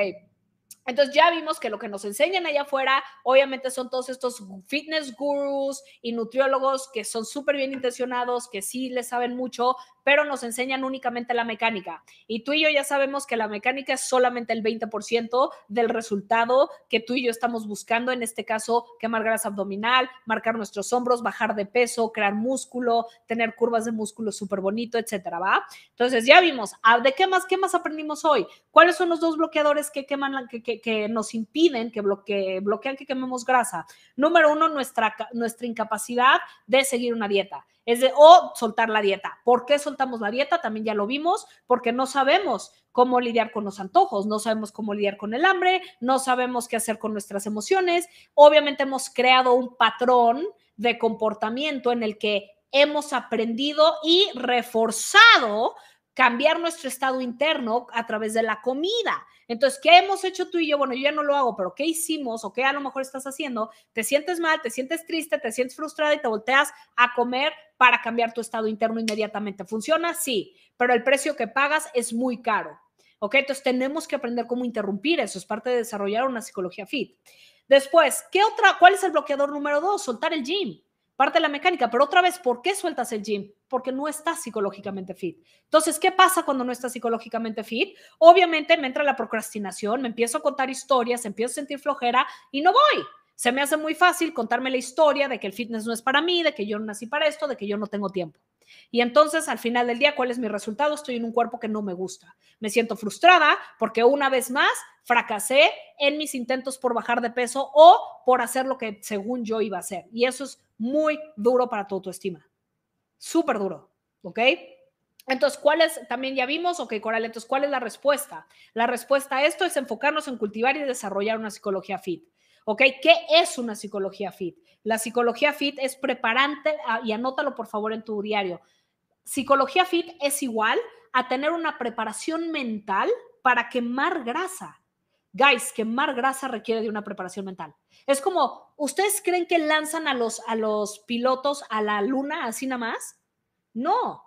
Entonces ya vimos que lo que nos enseñan allá afuera, obviamente son todos estos fitness gurus y nutriólogos que son súper bien intencionados, que sí les saben mucho, pero nos enseñan únicamente la mecánica. Y tú y yo ya sabemos que la mecánica es solamente el 20% del resultado que tú y yo estamos buscando, en este caso, quemar grasa abdominal, marcar nuestros hombros, bajar de peso, crear músculo, tener curvas de músculo súper bonito, etcétera, ¿va? Entonces ya vimos, ah, ¿de qué más, qué más aprendimos hoy? ¿Cuáles son los dos bloqueadores que queman, que, que, que nos impiden, que bloque, bloquean que quememos grasa? Número uno, nuestra, nuestra incapacidad de seguir una dieta. Es de, o soltar la dieta. ¿Por qué soltamos la dieta? También ya lo vimos, porque no sabemos cómo lidiar con los antojos, no sabemos cómo lidiar con el hambre, no sabemos qué hacer con nuestras emociones. Obviamente hemos creado un patrón de comportamiento en el que hemos aprendido y reforzado cambiar nuestro estado interno a través de la comida. Entonces, ¿qué hemos hecho tú y yo? Bueno, yo ya no lo hago, pero ¿qué hicimos o qué a lo mejor estás haciendo? Te sientes mal, te sientes triste, te sientes frustrada y te volteas a comer para cambiar tu estado interno inmediatamente. ¿Funciona? Sí, pero el precio que pagas es muy caro. ¿Ok? Entonces, tenemos que aprender cómo interrumpir eso. Es parte de desarrollar una psicología fit. Después, ¿qué otra? ¿Cuál es el bloqueador número dos? Soltar el gym parte de la mecánica, pero otra vez, ¿por qué sueltas el gym? Porque no estás psicológicamente fit. Entonces, ¿qué pasa cuando no estás psicológicamente fit? Obviamente me entra la procrastinación, me empiezo a contar historias, empiezo a sentir flojera y no voy. Se me hace muy fácil contarme la historia de que el fitness no es para mí, de que yo no nací para esto, de que yo no tengo tiempo. Y entonces, al final del día, ¿cuál es mi resultado? Estoy en un cuerpo que no me gusta. Me siento frustrada porque una vez más fracasé en mis intentos por bajar de peso o por hacer lo que según yo iba a hacer. Y eso es muy duro para tu autoestima. Súper duro, ¿ok? Entonces, ¿cuál es? También ya vimos, ok, Coral, entonces, ¿cuál es la respuesta? La respuesta a esto es enfocarnos en cultivar y desarrollar una psicología fit. ¿Ok? ¿Qué es una psicología fit? La psicología fit es preparante, ah, y anótalo por favor en tu diario. Psicología fit es igual a tener una preparación mental para quemar grasa. Guys, quemar grasa requiere de una preparación mental. Es como, ¿ustedes creen que lanzan a los, a los pilotos a la luna así nada más? No.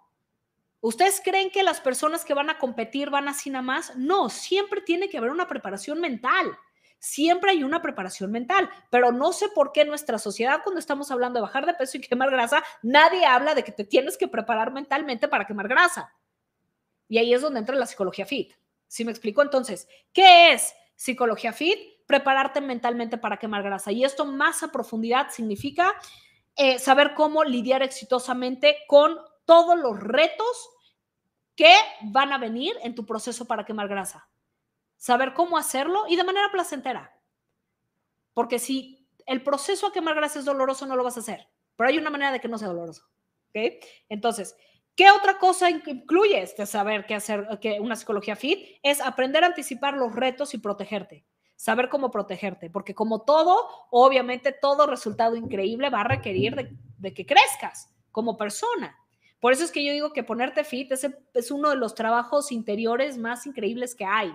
¿Ustedes creen que las personas que van a competir van así nada más? No, siempre tiene que haber una preparación mental. Siempre hay una preparación mental, pero no sé por qué en nuestra sociedad, cuando estamos hablando de bajar de peso y quemar grasa, nadie habla de que te tienes que preparar mentalmente para quemar grasa. Y ahí es donde entra la psicología fit. ¿Sí me explico? Entonces, ¿qué es? Psicología Fit, prepararte mentalmente para quemar grasa. Y esto más a profundidad significa eh, saber cómo lidiar exitosamente con todos los retos que van a venir en tu proceso para quemar grasa. Saber cómo hacerlo y de manera placentera. Porque si el proceso a quemar grasa es doloroso, no lo vas a hacer. Pero hay una manera de que no sea doloroso. ¿Ok? Entonces, ¿Qué otra cosa incluye este saber qué hacer, que una psicología fit? Es aprender a anticipar los retos y protegerte. Saber cómo protegerte, porque como todo, obviamente todo resultado increíble va a requerir de, que crezcas como persona. Por eso es que yo digo que ponerte fit es, es uno de los trabajos interiores más increíbles que hay.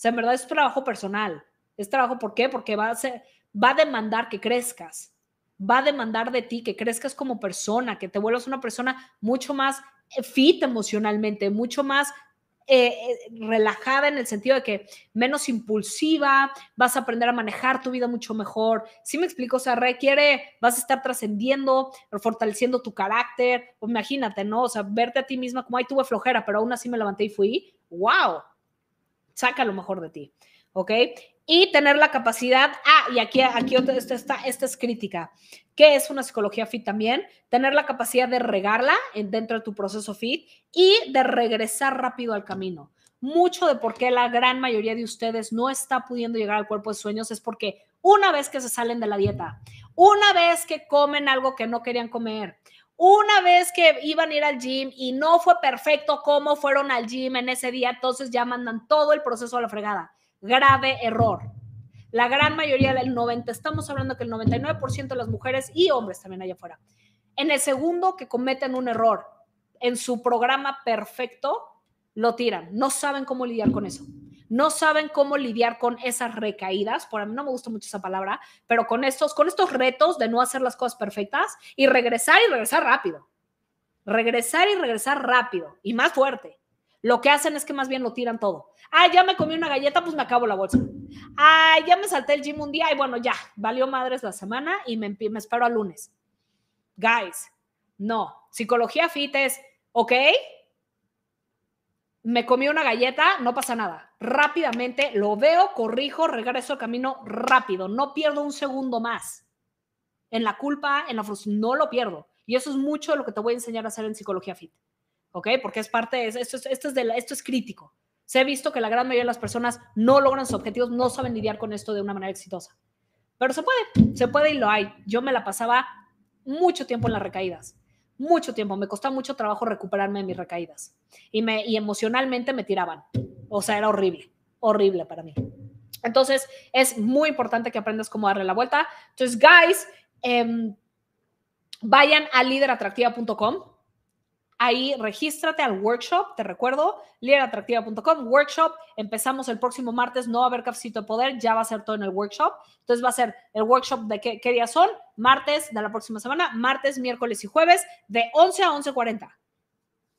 Sea, en verdad es trabajo personal. Es trabajo, ¿por qué? Porque va a, ser, va a demandar que crezcas va a demandar de ti que crezcas como persona, que te vuelvas una persona mucho más eh, fit emocionalmente, mucho más eh, eh, relajada en el sentido de que menos impulsiva, vas a aprender a manejar tu vida mucho mejor. Si me explico? O sea, requiere, vas a estar trascendiendo, fortaleciendo tu carácter. imagínate, ¿no? O sea, verte a ti misma como, ay, tuve flojera, pero aún así me levanté y fui. ¡Wow! Saca lo mejor de ti. ¿Ok? y tener la capacidad, ah, y aquí, aquí esta, esta, esta es crítica, que es una psicología fit también, tener la capacidad de regarla dentro de tu proceso fit y de regresar rápido al camino. Mucho de por qué la gran mayoría de ustedes no está pudiendo llegar al cuerpo de sueños es porque una vez que se salen de la dieta, una vez que comen algo que no querían comer, Una vez que iban a ir al gym y no fue perfecto cómo fueron al gym en ese día, entonces ya mandan todo el proceso a la fregada. Grave error. La gran mayoría del 90, estamos hablando que el 99% de las mujeres y hombres también allá afuera, en el segundo que cometen un error en su programa perfecto, lo tiran. No saben cómo lidiar con eso. No saben cómo lidiar con esas recaídas. Por a mí no me gusta mucho esa palabra, pero con estos, con estos retos de no hacer las cosas perfectas y regresar y regresar rápido. Regresar y regresar rápido y más fuerte. Lo que hacen es que más bien lo tiran todo. Ah, ya me comí una galleta, pues me acabo la bolsa. Ah, ya me salté el gym un día y bueno, ya, valió madres la semana y me, espero al lunes. Guys, no. Psicología fit es, ok, me comí una galleta, no pasa nada. Rápidamente lo veo, corrijo, regreso al camino rápido. No pierdo un segundo más. En la culpa, en la frustración, no lo pierdo. Y eso es mucho de lo que te voy a enseñar a hacer en psicología fit. ¿Ok? Porque es parte de esto, es, esto, es de esto es crítico. Se ha visto que la gran mayoría de las personas no logran sus objetivos, no saben lidiar con esto de una manera exitosa. Pero se puede, se puede y lo hay. Yo me la pasaba mucho tiempo en las recaídas mucho tiempo, me costaba mucho trabajo recuperarme de mis recaídas y, me, y emocionalmente me tiraban. O sea, era horrible, horrible para mí. Entonces, es muy importante que aprendas cómo darle la vuelta. Entonces, guys, em, vayan a lideratractiva.com Ahí regístrate al workshop, te recuerdo, lideratractiva.com, workshop. Empezamos el próximo martes, no va a haber cafecito de poder, ya va a ser todo en el workshop. Entonces va a ser el workshop de qué, qué días son, martes de la próxima semana, martes, miércoles y jueves, de 11 a 11.40.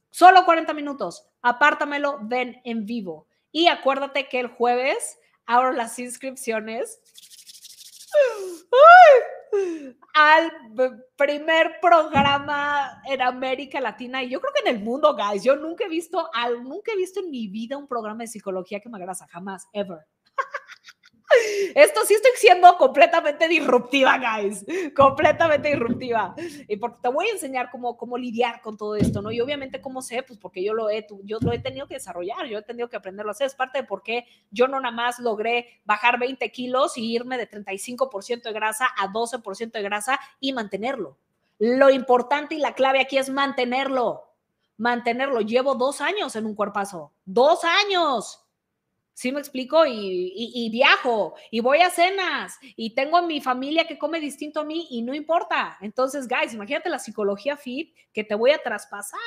Solo 40 minutos. Apártamelo, ven en vivo. Y acuérdate que el jueves abro las inscripciones al primer programa en América Latina y yo creo que en el mundo, guys. Yo nunca he visto, nunca he visto en mi vida un programa de psicología que me agrasa, jamás, ever. Esto sí estoy siendo completamente disruptiva, guys. Completamente disruptiva. Y porque te voy a enseñar cómo, cómo lidiar con todo esto, ¿no? Y obviamente cómo sé, pues porque yo lo he, yo lo he tenido que desarrollar, yo he tenido que aprenderlo a hacer. Es parte de por qué yo no nada más logré bajar 20 kilos y irme de 35% de grasa a 12% de grasa y mantenerlo. Lo importante y la clave aquí es mantenerlo. Mantenerlo. Llevo dos años en un cuerpazo. Dos años ¿Sí me explico? Y, viajo y voy a cenas y tengo mi familia que come distinto a mí y no importa. Entonces, guys, imagínate la psicología fit que te voy a traspasar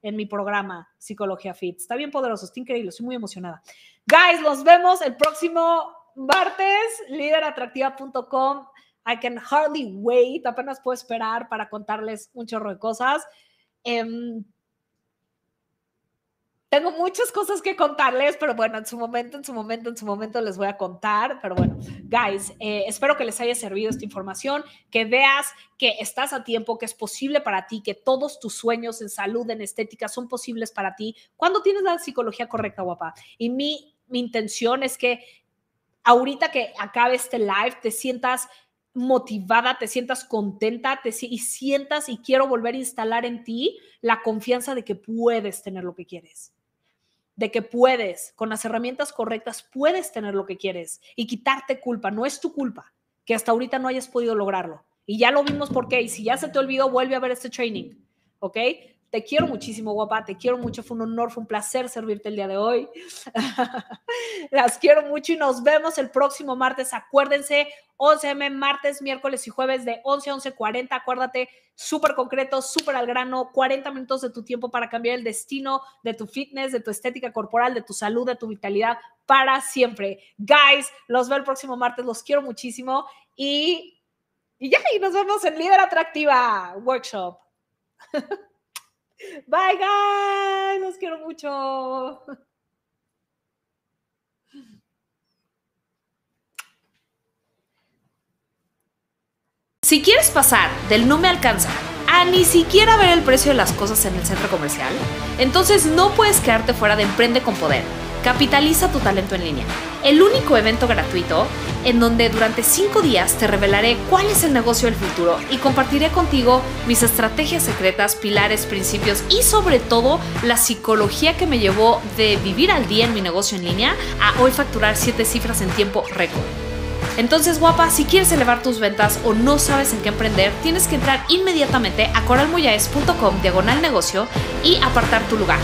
en mi programa Psicología Fit. Está bien poderoso, está increíble, estoy muy emocionada. Guys, nos vemos el próximo martes, lideratractiva.com. I can hardly wait, apenas puedo esperar para contarles un chorro de cosas. Em, tengo muchas cosas que contarles, pero bueno, en su momento, en su momento, en su momento les voy a contar. Pero bueno, guys, eh, espero que les haya servido esta información, que veas que estás a tiempo, que es posible para ti, que todos tus sueños en salud, en estética son posibles para ti cuando tienes la psicología correcta, guapa. Y mi, mi intención es que ahorita que acabe este live te sientas motivada, te sientas contenta te, y sientas y quiero volver a instalar en ti la confianza de que puedes tener lo que quieres de que puedes, con las herramientas correctas, puedes tener lo que quieres y quitarte culpa. No es tu culpa que hasta ahorita no hayas podido lograrlo. Y ya lo vimos por qué. Y si ya se te olvidó, vuelve a ver este training. ¿Ok? Te quiero muchísimo, guapa, te quiero mucho, fue un honor, fue un placer servirte el día de hoy. [LAUGHS] Las quiero mucho y nos vemos el próximo martes. Acuérdense, 11M, martes, miércoles y jueves de 11 a 11.40. Acuérdate, súper concreto, súper al grano, 40 minutos de tu tiempo para cambiar el destino de tu fitness, de tu estética corporal, de tu salud, de tu vitalidad para siempre. Guys, los veo el próximo martes, los quiero muchísimo y, y ya, y nos vemos en Líder Atractiva Workshop. [LAUGHS] Bye, guys. Los quiero mucho. Si quieres pasar del no me alcanza a ni siquiera ver el precio de las cosas en el centro comercial, entonces no puedes quedarte fuera de Emprende con Poder Capitaliza tu talento en línea. El único evento gratuito en donde durante cinco días te revelaré cuál es el negocio del futuro y compartiré contigo mis estrategias secretas, pilares, principios y sobre todo la psicología que me llevó de vivir al día en mi negocio en línea a hoy facturar siete cifras en tiempo récord. Entonces, guapa, si quieres elevar tus ventas o no sabes en qué emprender, tienes que entrar inmediatamente a coralmoyaes.com diagonal negocio y apartar tu lugar.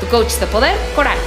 Tu coach de poder, Coral.